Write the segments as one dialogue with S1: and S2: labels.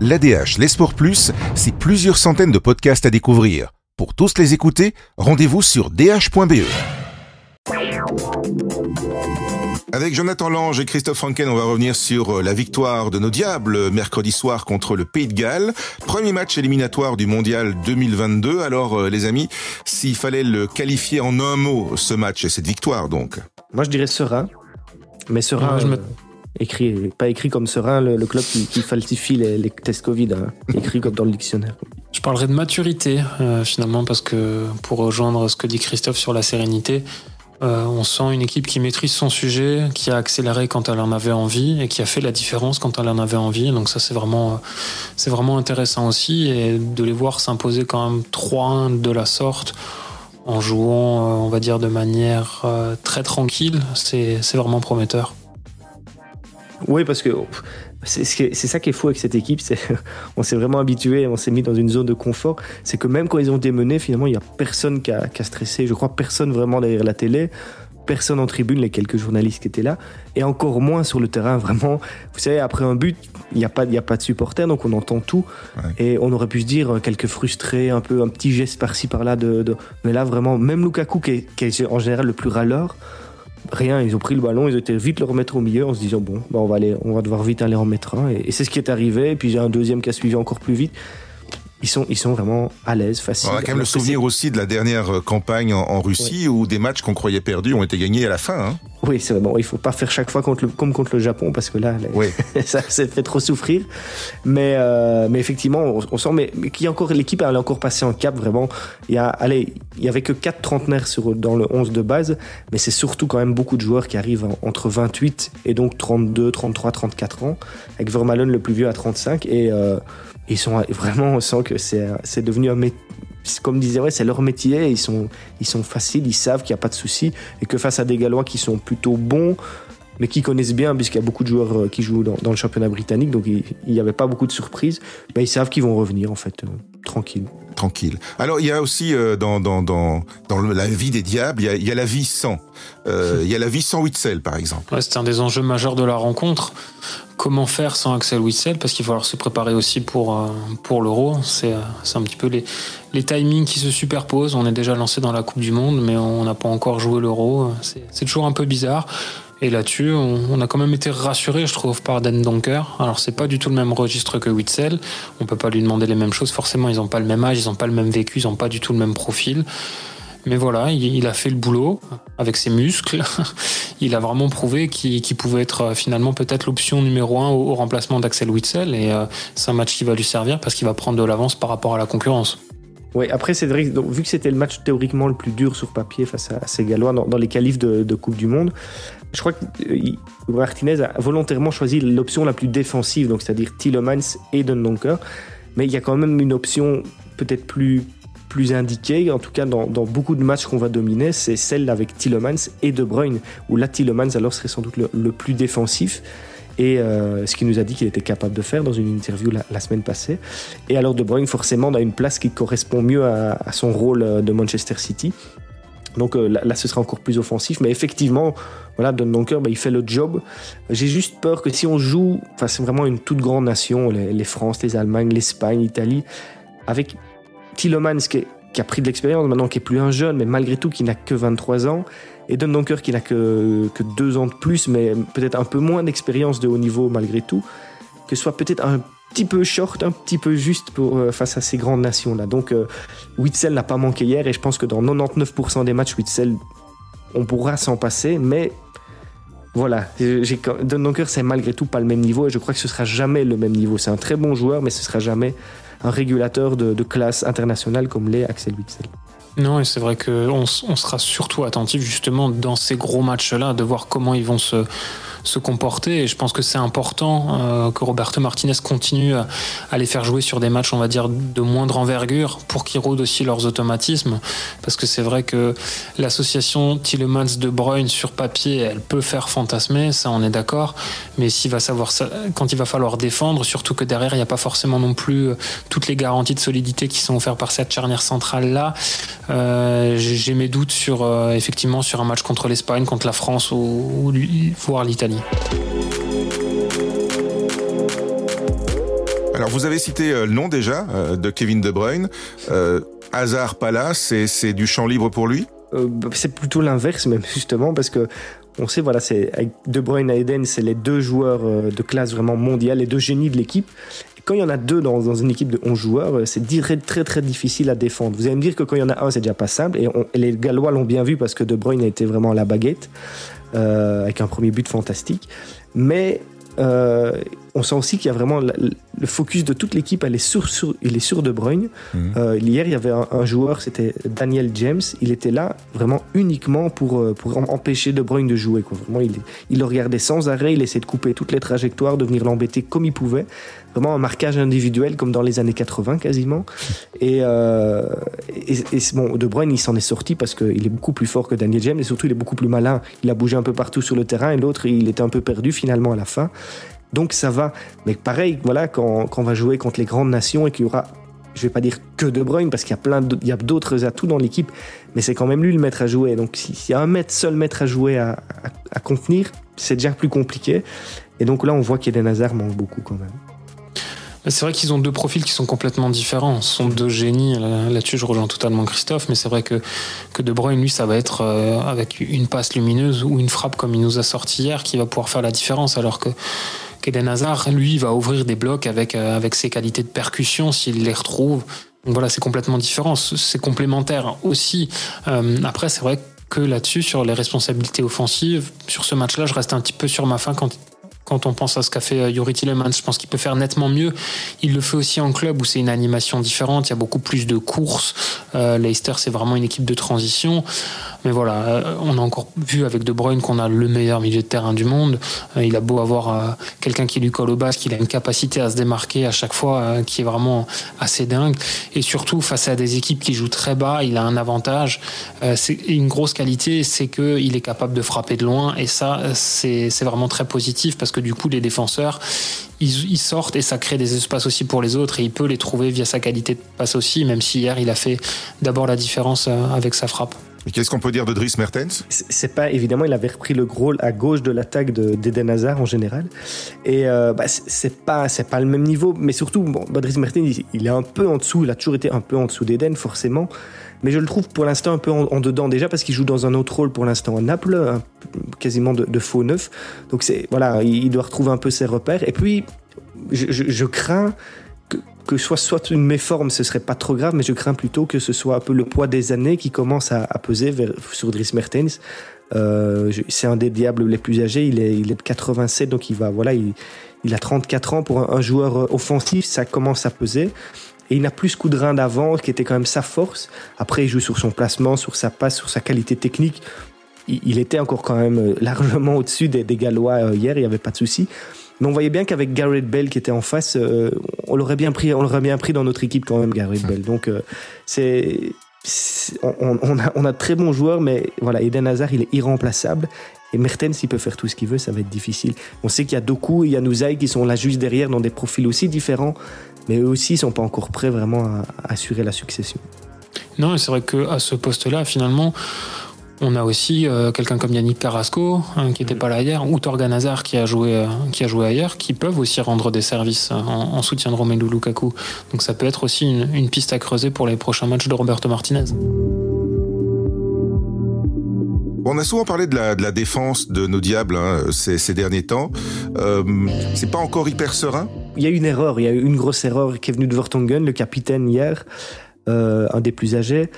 S1: L'ADH, les sports plus, c'est plusieurs centaines de podcasts à découvrir. Pour tous les écouter, rendez-vous sur dh.be. Avec Jonathan Lange et Christophe Franken, on va revenir sur la victoire de nos Diables mercredi soir contre le Pays de Galles. Premier match éliminatoire du Mondial 2022. Alors euh, les amis, s'il fallait le qualifier en un mot, ce match et cette victoire donc
S2: Moi je dirais serein. Mais serein, je me... Euh, écrit, pas écrit comme serein, le, club qui, falsifie les, tests Covid, hein. écrit comme dans le dictionnaire.
S3: Je parlerai de maturité euh, finalement parce que pour rejoindre ce que dit Christophe sur la sérénité, euh, on sent une équipe qui maîtrise son sujet, qui a accéléré quand elle en avait envie et qui a fait la différence quand elle en avait envie. Donc ça c'est vraiment, c'est vraiment intéressant aussi et de les voir s'imposer quand même 3-1 de la sorte en jouant, euh, on va dire, de manière euh, très tranquille, c'est vraiment prometteur.
S2: Oui, parce que c'est ça qui est fou avec cette équipe, on s'est vraiment habitué, on s'est mis dans une zone de confort. C'est que même quand ils ont démené, finalement, il n'y a personne qui a, qui a, stressé. Je crois personne vraiment derrière la télé, personne en tribune, les quelques journalistes qui étaient là, et encore moins sur le terrain. Vraiment, vous savez, après un but, il n'y a pas, il a pas de supporters, donc on entend tout, et on aurait pu se dire euh, quelques frustrés, un peu un petit geste par-ci par-là de, de, mais là vraiment, même Lukaku qui est, qui est en général le plus râleur rien, ils ont pris le ballon, ils ont vite le remettre au milieu en se disant bon, bah on va aller, on va devoir vite aller en mettre un. Et, c'est ce qui est arrivé. Et puis j'ai un deuxième qui a suivi encore plus vite ils sont, ils sont vraiment à l'aise, facile.
S1: On a quand même le souvenir aussi de la dernière euh, campagne en, Russie où des matchs qu'on croyait perdus ont été gagnés à la fin. Hein.
S2: Oui, c'est bon. Il faut pas faire chaque fois contre le, comme contre le Japon parce que là, ça, ça fait trop souffrir. Mais, euh, mais effectivement, on, sent mais, mais qui encore l'équipe elle est encore passée en cap vraiment. Il y a, allez, il y avait que 4 trentenaires sur, dans le 11 de base, mais c'est surtout quand même beaucoup de joueurs qui arrivent entre 28 et donc 32, 33, 34 ans, avec Vermaelen le plus vieux à 35 et euh, ils sont vraiment, on sent que c'est devenu un métier comme disait, ouais, c'est leur métier, ils sont, ils sont faciles, ils savent qu'il n'y a pas de souci, et que face à des Gallois qui sont plutôt bons, mais qui connaissent bien, puisqu'il y a beaucoup de joueurs euh, qui jouent dans, le championnat britannique, donc il n'y avait pas beaucoup de surprises, ben, ils savent qu'ils vont revenir, en fait, euh, tranquille
S1: tranquille. Alors il y a aussi euh, dans, dans, dans, dans la vie des diables, il y a, il y a la vie sans. Euh, il y a la vie sans Witzel par exemple.
S3: Ouais, c'est un des enjeux majeurs de la rencontre. Comment faire sans Axel Witzel Parce qu'il va falloir se préparer aussi pour, euh, pour l'Euro. C'est un petit peu les, les timings qui se superposent. On est déjà lancé dans la Coupe du Monde, mais on n'a pas encore joué l'Euro. C'est toujours un peu bizarre. Et là-dessus, on, a quand même été rassuré, je trouve, par Den Donker. Alors, c'est pas du tout le même registre que Witzel. On peut pas lui demander les mêmes choses. Forcément, ils ont pas le même âge, ils ont pas le même vécu, ils ont pas du tout le même profil. Mais voilà, il, a fait le boulot avec ses muscles. il a vraiment prouvé qu'il pouvait être euh, finalement peut-être l'option numéro un au, remplacement d'Axel Witzel. Et euh, c'est un match qui va lui servir parce qu'il va prendre de l'avance par rapport à la concurrence.
S2: Oui, après Cédric, donc, vu que c'était le match théoriquement le plus dur sur papier face à, ces Gallois dans, les qualifs de, Coupe du Monde, je crois que euh, Martinez a volontairement choisi l'option la plus défensive, donc c'est-à-dire Tillemans et Dundonker. Mais il y a quand même une option peut-être plus, plus indiquée, en tout cas dans, beaucoup de matchs qu'on va dominer, c'est celle avec Tillemans et De Bruyne, où là Tillemans alors serait sans doute le plus défensif et euh, ce qu'il nous a dit qu'il était capable de faire dans une interview la, semaine passée. Et alors De Bruyne forcément a une place qui correspond mieux à, son rôle euh, de Manchester City. Donc euh, là, ce sera encore plus offensif, mais effectivement, voilà, Don bah, il fait le job. J'ai juste peur que si on joue, enfin c'est vraiment une toute grande nation, les, les France, les Allemagnes, l'Espagne, l'Italie, avec Tillemans qui, qui, a pris de l'expérience maintenant, qui est plus un jeune, mais malgré tout qui n'a que 23 ans, et Don Donker qui n'a que, que deux ans de plus, mais peut-être un peu moins d'expérience de haut niveau malgré tout, que soit peut-être un petit peu short, un petit peu juste euh, face à ces grandes nations-là. Donc euh, Witzel n'a pas manqué hier et je pense que dans 99% des matchs, Witzel, on pourra s'en passer, mais voilà, Don Donker c'est malgré tout pas le même niveau et je crois que ce sera jamais le même niveau. C'est un très bon joueur, mais ce sera jamais un régulateur de, classe internationale comme l'est Axel Witzel.
S3: Non, et c'est vrai qu'on on sera surtout attentif justement dans ces gros matchs-là, de voir comment ils vont se, se comporter. Et je pense que c'est important euh, que Roberto Martinez continue à, les faire jouer sur des matchs, on va dire, de moindre envergure pour qu'ils rôdent aussi leurs automatismes. Parce que c'est vrai que l'association Tillemans-De Bruyne sur papier, elle peut faire fantasmer, ça on est d'accord. Mais s'il va savoir quand il va falloir défendre, surtout que derrière, il n'y a pas forcément non plus euh, toutes les garanties de solidité qui sont offertes par cette charnière centrale-là. Euh, j'ai mes doutes sur, effectivement, sur un match contre l'Espagne, contre la France ou, ou voire l'Italie.
S1: Alors vous avez cité le nom déjà de Kevin De Bruyne. Hazard pas là, c'est du champ libre pour lui?
S2: Bah, c'est plutôt l'inverse même justement parce que on sait voilà c'est avec De Bruyne et Eden c'est les deux joueurs de classe vraiment mondiale les deux génies de l'équipe quand il y en a deux dans, une équipe de 11 joueurs, euh, c'est très très difficile à défendre. Vous allez me dire que quand il y en a un, c'est déjà pas simple. Et, les Gallois l'ont bien vu parce que De Bruyne a été vraiment à la baguette euh, avec un premier but fantastique. Mais euh, on sent aussi qu'il y a vraiment le focus de toute l'équipe, elle est sur, il est sur De Bruyne. Mhm. Euh, hier, il y avait un, joueur, c'était Daniel James. Il était là vraiment uniquement pour, euh, pour empêcher De Bruyne de jouer. Quoi. Vraiment, il, il le regardait sans arrêt, il essayait de couper toutes les trajectoires, de venir l'embêter comme il pouvait. Vraiment un marquage individuel comme dans les années 80 quasiment. Et, euh, et, bon, De Bruyne, il s'en est sorti parce qu'il est beaucoup plus fort que Daniel James et surtout, il est beaucoup plus malin. Il a bougé un peu partout sur le terrain et l'autre, il était un peu perdu finalement à la fin. Donc ça va. Mais pareil, voilà, quand, on va jouer contre les grandes nations et qu'il y aura, je vais pas dire que De Bruyne, parce qu'il y a plein d'autres atouts dans l'équipe, mais c'est quand même lui le maître à jouer. Donc s'il y a un maître, seul maître à jouer, à, contenir, c'est déjà plus compliqué. Et donc là, on voit qu'Eden Hazard manque beaucoup quand même.
S3: C'est vrai qu'ils ont deux profils qui sont complètement différents. Ce sont deux génies. Là-dessus, je rejoins totalement Christophe. Mais c'est vrai que, que De Bruyne, lui, ça va être euh, avec une passe lumineuse ou une frappe comme il nous a sorti hier qui va pouvoir faire la différence. Alors que Eden Hazard, lui, va ouvrir des blocs avec, euh, avec ses qualités de percussion s'il les retrouve. Donc voilà, c'est complètement différent. C'est complémentaire aussi. Euh, après, c'est vrai que là-dessus, sur les responsabilités offensives, sur ce match-là, je reste un petit peu sur ma fin quand quand on pense à ce qu'a fait Yuri euh, Tillemans, je pense qu'il peut faire nettement mieux. Il le fait aussi en club où c'est une animation différente, il y a beaucoup plus de courses. Euh, Leicester, c'est vraiment une équipe de transition. Mais voilà, euh, on a encore vu avec De Bruyne qu'on a le meilleur milieu de terrain du monde. Euh, il a beau avoir quelqu'un qui lui colle au basque, il a une capacité à se démarquer à chaque fois qui est vraiment assez dingue. Et surtout, face à des équipes qui jouent très bas, il a un avantage. c'est une grosse qualité, c'est qu'il est capable de frapper de loin. Et ça, c'est vraiment très positif parce que du coup, les défenseurs, ils, sortent et ça crée des espaces aussi pour les autres et il peut les trouver via sa qualité de passe aussi, même si hier, il a fait d'abord la différence euh, avec sa frappe.
S1: Qu'est-ce qu'on peut dire de Dries Mertens?
S2: C'est pas évidemment, il avait repris le rôle à gauche de l'attaque d'Eden Hazard en général, et euh, bah, c'est pas c'est pas le même niveau, mais surtout, bon, bah, Dries Mertens, il, est un peu en dessous, il a toujours été un peu en dessous d'Eden forcément, mais je le trouve pour l'instant un peu en, dedans. Déjà parce qu'il joue dans un autre rôle pour l'instant à Naples, quasiment de, faux neuf. Donc c'est voilà, il, doit retrouver un peu ses repères. Et puis je, crains que, soit soit une méforme, ce serait pas trop grave, mais je crains plutôt que ce soit un peu le poids des années qui commence à, peser vers, sur Dries Mertens. Euh, c'est un des diables les plus âgés, il est, de 87, donc il va, voilà, il, a 34 ans pour un, joueur offensif, ça commence à peser. Et il n'a plus ce coup de rein d'avant, qui était quand même sa force. Après, il joue sur son placement, sur sa passe, sur sa qualité technique. Il, était encore quand même euh, largement au-dessus des, Gallois euh, hier, il n'y avait pas de souci. Mais on voyait bien qu'avec Garrett Bell qui était en face, euh, on l'aurait bien pris, on l'aurait bien pris dans notre équipe quand même, Garrett Bell. Donc c'est, on, a, on a de très bons joueurs, mais voilà, Eden Hazard, il est irremplaçable. Et Mertens, s'il peut faire tout ce qu'il veut, ça va être difficile. On sait qu'il y a Doku et Yanouzaï qui sont là juste derrière dans des profils aussi différents mais eux aussi ne sont pas encore prêts vraiment à, assurer la succession.
S3: Non, c'est vrai qu'à ce poste-là, finalement, on a aussi euh, quelqu'un comme Yannick Carrasco, hein, qui n'était pas là hier, ou Torgan Hazard, qui a joué, euh, qui a joué ailleurs, qui peuvent aussi rendre des services euh, en, soutien de Romelu Lukaku. Donc ça peut être aussi une, piste à creuser pour les prochains matchs de Roberto Martinez.
S1: On a souvent parlé de la, défense de nos diables hein, ces, derniers temps. c'est pas encore hyper serein?
S2: Il y a une erreur, il y a une grosse erreur qui est venue de Vertonghen, le capitaine hier, euh, un des plus âgés.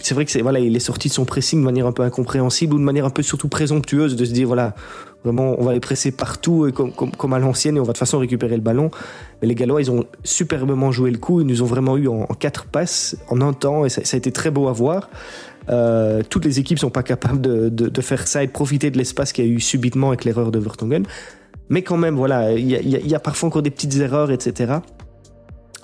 S2: C'est vrai que c'est voilà, il est sorti de son pressing de manière un peu incompréhensible ou de manière un peu surtout présomptueuse de se dire voilà, vraiment on va les presser partout et comme, comme, à l'ancienne et on va de toute façon récupérer le ballon. Mais les Gallois ils ont superbement joué le coup, ils nous ont vraiment eu en, quatre passes en un temps et ça, a été très beau à voir. Euh, toutes les équipes sont pas capables de, de, faire ça et de profiter de l'espace qu'il y a eu subitement avec l'erreur de Vertonghen. Mais quand même, voilà, il y, a, parfois encore des petites erreurs, etc.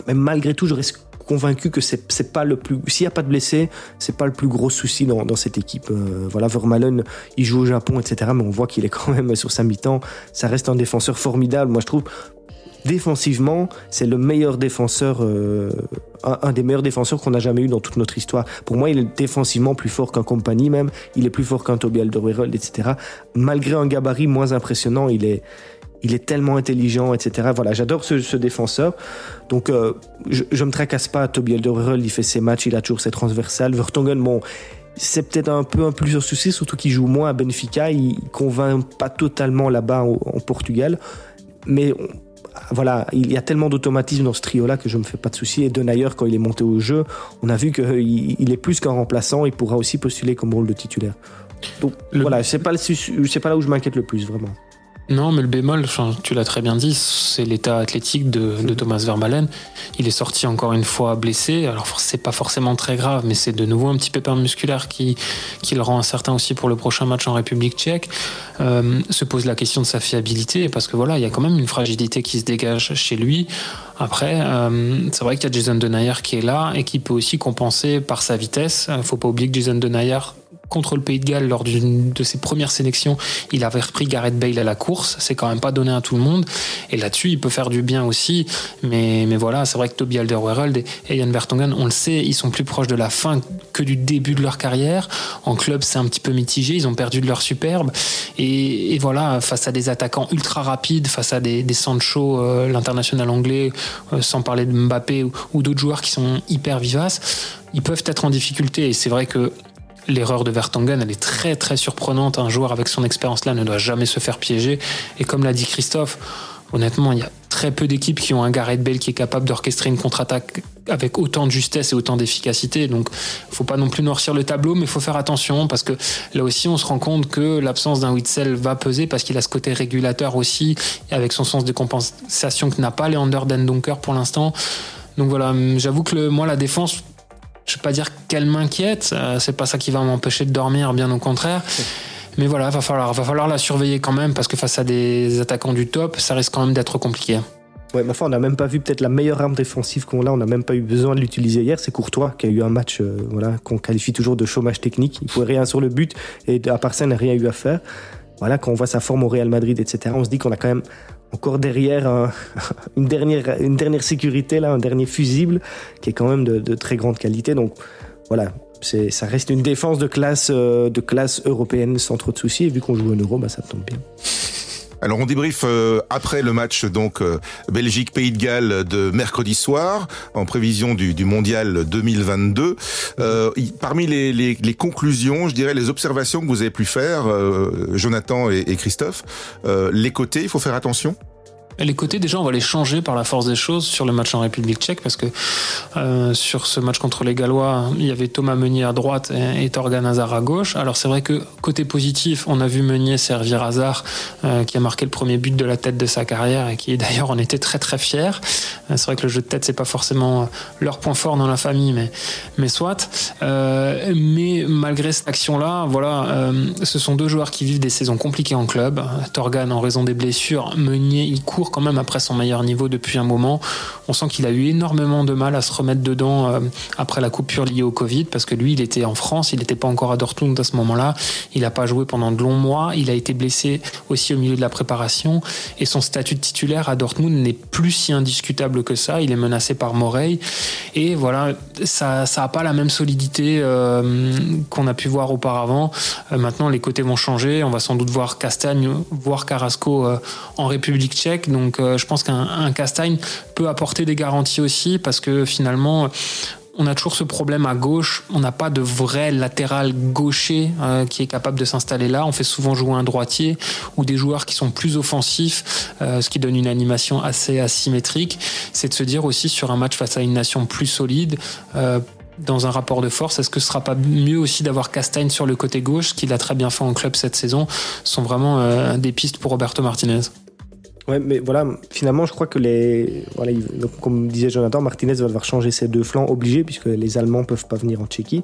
S2: Mais malgré tout, je reste convaincu que c'est pas le plus. S'il n'y a pas de blessés, c'est pas le plus gros souci dans, cette équipe. Euh, voilà, Vermaelen, il joue au Japon, etc. Mais on voit qu'il est quand même sur sa mi-temps. Ça reste un défenseur formidable. Moi, je trouve défensivement, c'est le meilleur défenseur, euh, un, des meilleurs défenseurs qu'on a jamais eu dans toute notre histoire. Pour moi, il est défensivement plus fort qu'un Compagnie même. Il est plus fort qu'un Toby Alderweireld, etc. Malgré un gabarit moins impressionnant, il est, il est tellement intelligent, etc. Voilà, j'adore ce, défenseur. Donc, euh, je, je me tracasse pas. Toby Alderweireld, il fait ses matchs, il a toujours ses transversales. Vertonghen, bon, c'est peut-être un peu un plus souci, surtout qu'il joue moins à Benfica. Il convainc pas totalement là-bas en, Portugal. Mais voilà, il y a tellement d'automatisme dans ce trio-là que je me fais pas de soucis. Et Denayer, quand il est monté au jeu, on a vu qu'il est plus qu'un remplaçant. Il pourra aussi postuler comme rôle de titulaire. Donc voilà, c'est pas, pas là où je m'inquiète le plus, vraiment.
S3: Non, mais le bémol, tu l'as très bien dit, c'est l'état athlétique de, Thomas Vermalen. Il est sorti encore une fois blessé. Alors, c'est pas forcément très grave, mais c'est de nouveau un petit pépin musculaire qui, qui le rend incertain aussi pour le prochain match en République tchèque. Euh, se pose la question de sa fiabilité, parce que voilà, il y a quand même une fragilité qui se dégage chez lui. Après, euh, c'est vrai qu'il y a Jason Denayer qui est là et qui peut aussi compenser par sa vitesse. Faut pas oublier que Jason Denayer contre le Pays de Galles lors d'une de ses premières sélections, il avait repris Gareth Bale à la course. C'est quand même pas donné à tout le monde. Et là-dessus, il peut faire du bien aussi. Mais, mais voilà, c'est vrai que Toby Alderweireld et Jan Vertonghen, on le sait, ils sont plus proches de la fin que du début de leur carrière. En club, c'est un petit peu mitigé. Ils ont perdu de leur superbe. Et, voilà, face à des attaquants ultra rapides, face à des, Sancho, euh, l'international anglais, euh, sans parler de Mbappé ou d'autres joueurs qui sont hyper vivaces, ils peuvent être en difficulté. Et c'est vrai que l'erreur de Vertonghen, elle est très très surprenante. Un joueur avec son expérience-là ne doit jamais se faire piéger. Et comme l'a dit Christophe, honnêtement, il y a très peu d'équipes qui ont un Gareth Bale qui est capable d'orchestrer une contre-attaque avec autant de justesse et autant d'efficacité. Donc, faut pas non plus noircir le tableau, mais il faut faire attention parce que là aussi, on se rend compte que l'absence d'un Witzel va peser parce qu'il a ce côté régulateur aussi, avec son sens de compensation que n'a pas Leander Dendonker pour l'instant. Donc voilà, j'avoue que moi, la défense, je vais pas dire qu'elle m'inquiète, euh, c'est pas ça qui va m'empêcher de dormir, bien au contraire. Mais voilà, va falloir, va falloir la surveiller quand même parce que face à des attaquants du top, ça risque quand même d'être compliqué.
S2: Ouais, mais enfin, on n'a même pas vu peut-être la meilleure arme défensive qu'on a. On n'a même pas eu besoin de l'utiliser hier. C'est Courtois qui a eu un match euh, voilà, qu'on qualifie toujours de chômage technique. Il ne pouvait rien sur le but et à part ça, il n'a rien eu à faire. Voilà, quand on voit sa forme au Real Madrid, etc., on se dit qu'on a quand même encore derrière une, dernière, une dernière sécurité, un dernier fusible qui est quand même de, très grande qualité. Donc voilà, ça reste une défense de classe, euh, de classe européenne sans trop de soucis. Et vu qu'on joue en euro, bah, ça tombe bien.
S1: Alors on débrief euh, après le match donc euh, Belgique Pays de Galles de mercredi soir en prévision du, du mondial 2022. Euh, parmi les, les, les, conclusions, je dirais les observations que vous avez pu faire, Jonathan et, et Christophe, les côtés, il faut faire attention?
S3: Les côtés, déjà, on va les changer par la force des choses sur le match en République tchèque, parce que euh, sur ce match contre les Gallois, il y avait Thomas Meunier à droite et, Torgan Hazard à gauche. Alors c'est vrai que côté positif, on a vu Meunier servir Hazard, euh, qui a marqué le premier but de la tête de sa carrière et qui d'ailleurs en était très très fier. Euh, c'est vrai que le jeu de tête, c'est pas forcément leur point fort dans la famille, mais, mais soit. mais malgré cette action-là, voilà, ce sont deux joueurs qui vivent des saisons compliquées en club. Torgan en raison des blessures, Meunier, il court quand même après son meilleur niveau depuis un moment. On sent qu'il a eu énormément de mal à se remettre dedans euh, après la coupure liée au Covid, parce que lui, il était en France, il n'était pas encore à Dortmund à ce moment-là. Il n'a pas joué pendant de longs mois. Il a été blessé aussi au milieu de la préparation. Et son statut de titulaire à Dortmund n'est plus si indiscutable que ça. Il est menacé par Morey. Et voilà, ça n'a pas la même solidité euh, qu'on a pu voir auparavant. Euh, maintenant, les côtés vont changer. On va sans doute voir Castagne, voir Carrasco en République tchèque. Donc euh, je pense qu'un Castagne peut apporter des garanties aussi parce que finalement on a toujours ce problème à gauche. On n'a pas de vrai latéral gaucher euh, qui est capable de s'installer là. On fait souvent jouer un droitier ou des joueurs qui sont plus offensifs, euh, ce qui donne une animation assez asymétrique. C'est de se dire aussi sur un match face à une nation plus solide. dans un rapport de force, est-ce que ce sera pas mieux aussi d'avoir Castagne sur le côté gauche, qu'il a très bien fait en club cette saison, sont vraiment des pistes pour Roberto Martinez.
S2: Ouais, mais voilà, finalement, je crois que les. Voilà, comme disait Jonathan, Martinez va devoir changer ses deux flancs, obligé, puisque les Allemands peuvent pas venir en Tchéquie.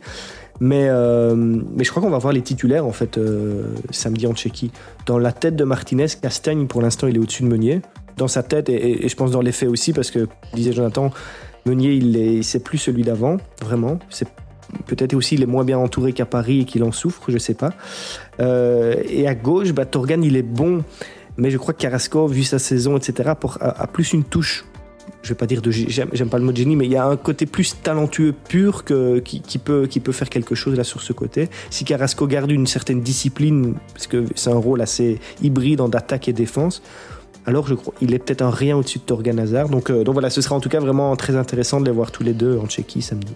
S2: Mais, euh, mais je crois qu'on va voir les titulaires, en fait, euh, samedi en Tchéquie. Dans la tête de Martinez, Castagne, pour l'instant, il est au-dessus de Meunier. Dans sa tête, et, je pense dans les faits aussi, parce que, disait Jonathan, Meunier, il est, c'est plus celui d'avant, vraiment. C'est peut-être aussi il est moins bien entouré qu'à Paris et qu'il en souffre, je sais pas. Euh, et à gauche, bah, Torgan, il est bon mais je crois que Carrasco, vu sa saison, etc., a, plus une touche. Je vais pas dire de j'aime pas le mot génie, mais il y a un côté plus talentueux pur qui, peut, faire quelque chose là sur ce côté. Si Carrasco garde une certaine discipline, parce que c'est un rôle assez hybride en attaque et défense, alors je crois il est peut-être un rien au-dessus de Torgan Hazard. Donc, donc voilà, ce sera en tout cas vraiment très intéressant de les voir tous les deux en Tchéquie samedi.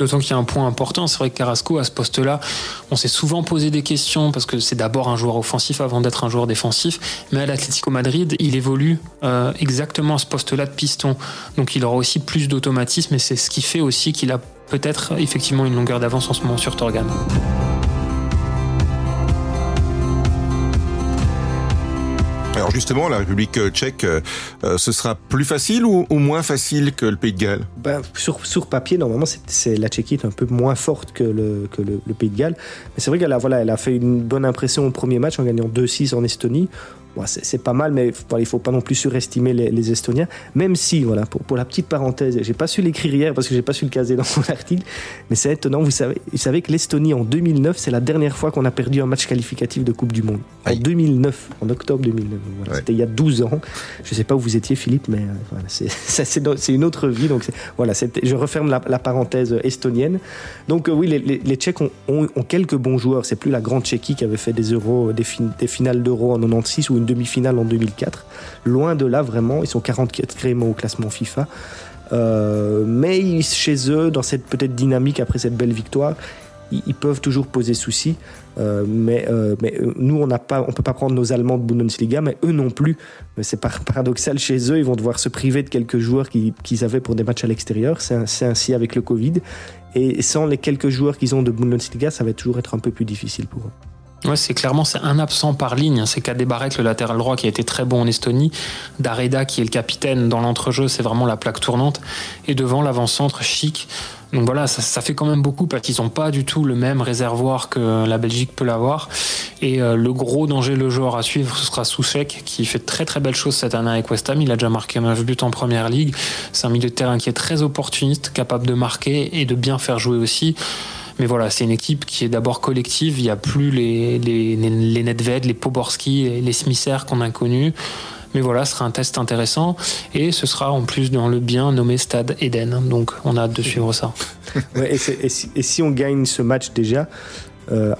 S3: D'autant qu'il y a un point important, c'est vrai que Carrasco, à ce poste-là, on s'est souvent posé des questions parce que c'est d'abord un joueur offensif avant d'être un joueur défensif. Mais à l'Atlético Madrid, il évolue euh, exactement à ce poste-là de piston. Donc il aura aussi plus d'automatisme et c'est ce qui fait aussi qu'il a peut-être effectivement une longueur d'avance en ce moment sur Torgan.
S1: Alors justement, la République tchèque, euh, euh, ce sera plus facile ou, moins facile que le Pays de Galles?
S2: Ben, sur, papier, normalement, c'est la Tchéquie est un peu moins forte que le, que le, Pays de Galles. Mais c'est vrai qu'elle a, voilà, elle a fait une bonne impression au premier match en gagnant 2-6 en Estonie c'est pas mal, mais il il faut pas non plus surestimer les, Estoniens. Même si, voilà, pour, la petite parenthèse, j'ai pas su l'écrire hier parce que j'ai pas su le caser dans mon article, mais c'est étonnant. Vous savez, vous savez que l'Estonie en 2009, c'est la dernière fois qu'on a perdu un match qualificatif de Coupe du Monde. En 2009, en octobre 2009. C'était il y a 12 ans. Je sais pas où vous étiez, Philippe, mais euh, voilà, c'est une autre vie. Donc voilà, je referme la, parenthèse estonienne. Donc euh, oui, les, Tchèques ont, quelques bons joueurs. C'est plus la grande Tchéquie qui avait fait des euros, des, des finales d'euros en 96 ou une demi-finale en 2004. Loin de là, vraiment, ils sont 44e au classement FIFA. Euh, mais chez eux, dans cette peut-être dynamique après cette belle victoire, ils, peuvent toujours poser souci. Euh, mais, euh, mais nous, on on peut pas prendre nos Allemands de Bundesliga, mais eux non plus. C'est paradoxal chez eux, ils vont devoir se priver de quelques joueurs qu'ils avaient pour des matchs à l'extérieur. C'est ainsi avec le Covid. Et sans les quelques joueurs qu'ils ont de Bundesliga, ça va toujours être un peu plus difficile pour eux.
S3: Ouais, c'est clairement c'est un absent par ligne. C'est Kadebarek, le latéral droit, qui a été très bon en Estonie. Dareda, qui est le capitaine dans l'entrejeu, c'est vraiment la plaque tournante. Et devant l'avant-centre, Chic. Donc voilà, ça, fait quand même beaucoup parce qu'ils n'ont pas du tout le même réservoir que la Belgique peut l'avoir. Et euh, le gros danger, le joueur à suivre, ce sera Souchek, qui fait très très belles choses cette année avec West Ham. Il a déjà marqué un but en première ligue. C'est un milieu de terrain qui est très opportuniste, capable de marquer et de bien faire jouer aussi. Mais voilà, c'est une équipe qui est d'abord collective. Il n'y a plus les, les, les Nedved, les Poborski, les Smither qu'on a connus. Mais voilà, ce sera un test intéressant. Et ce sera en plus dans le bien nommé Stade Eden. Donc on a hâte de suivre ça.
S2: et, si, on gagne ce match déjà, euh,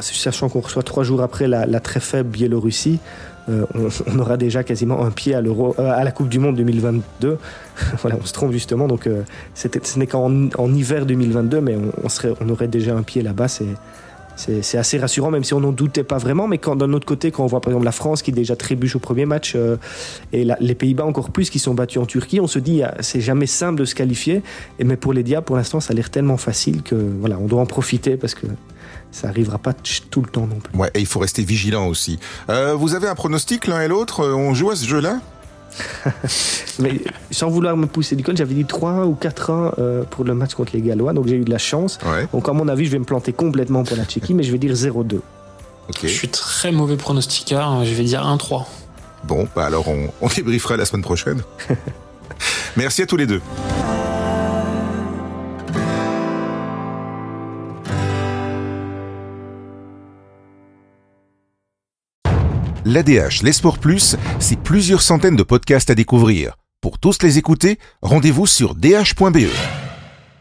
S2: sachant qu'on reçoit trois jours après la, très faible Biélorussie, euh, on, aura déjà quasiment un pied à, euh, la Coupe du Monde 2022. voilà, on se trompe justement. Donc, ce n'est qu'en en hiver 2022, mais on, serait, on aurait déjà un pied là-bas. C'est, assez rassurant, même si on n'en doutait pas vraiment. Mais d'un autre côté, quand on voit par exemple la France qui déjà trébuche au premier match et les Pays-Bas encore plus qui sont battus en Turquie, on se dit ah, c'est jamais simple de se qualifier. Et mais pour les Diables, pour l'instant, ça a l'air tellement facile que voilà, on doit en profiter parce que ça arrivera pas tout le temps non plus.
S1: Ouais, et il faut rester vigilant aussi. Euh, vous avez un pronostic l'un et l'autre? On joue à ce jeu-là?
S2: Mais sans vouloir me pousser du col, j'avais dit 3 ou 4 ans euh, pour le match contre les Gallois, donc j'ai eu de la chance. Donc à mon avis, je vais me planter complètement pour la Tchéquie, mais je vais dire 0-2.
S3: Je suis très mauvais pronostiqueur, hein, je vais dire 1-3.
S1: Bon, bah alors on, on débriefera la semaine prochaine. Merci à tous les deux. L'ADH, les sports plus, c'est plusieurs centaines de podcasts à découvrir. Pour tous les écouter, rendez-vous sur dh.be.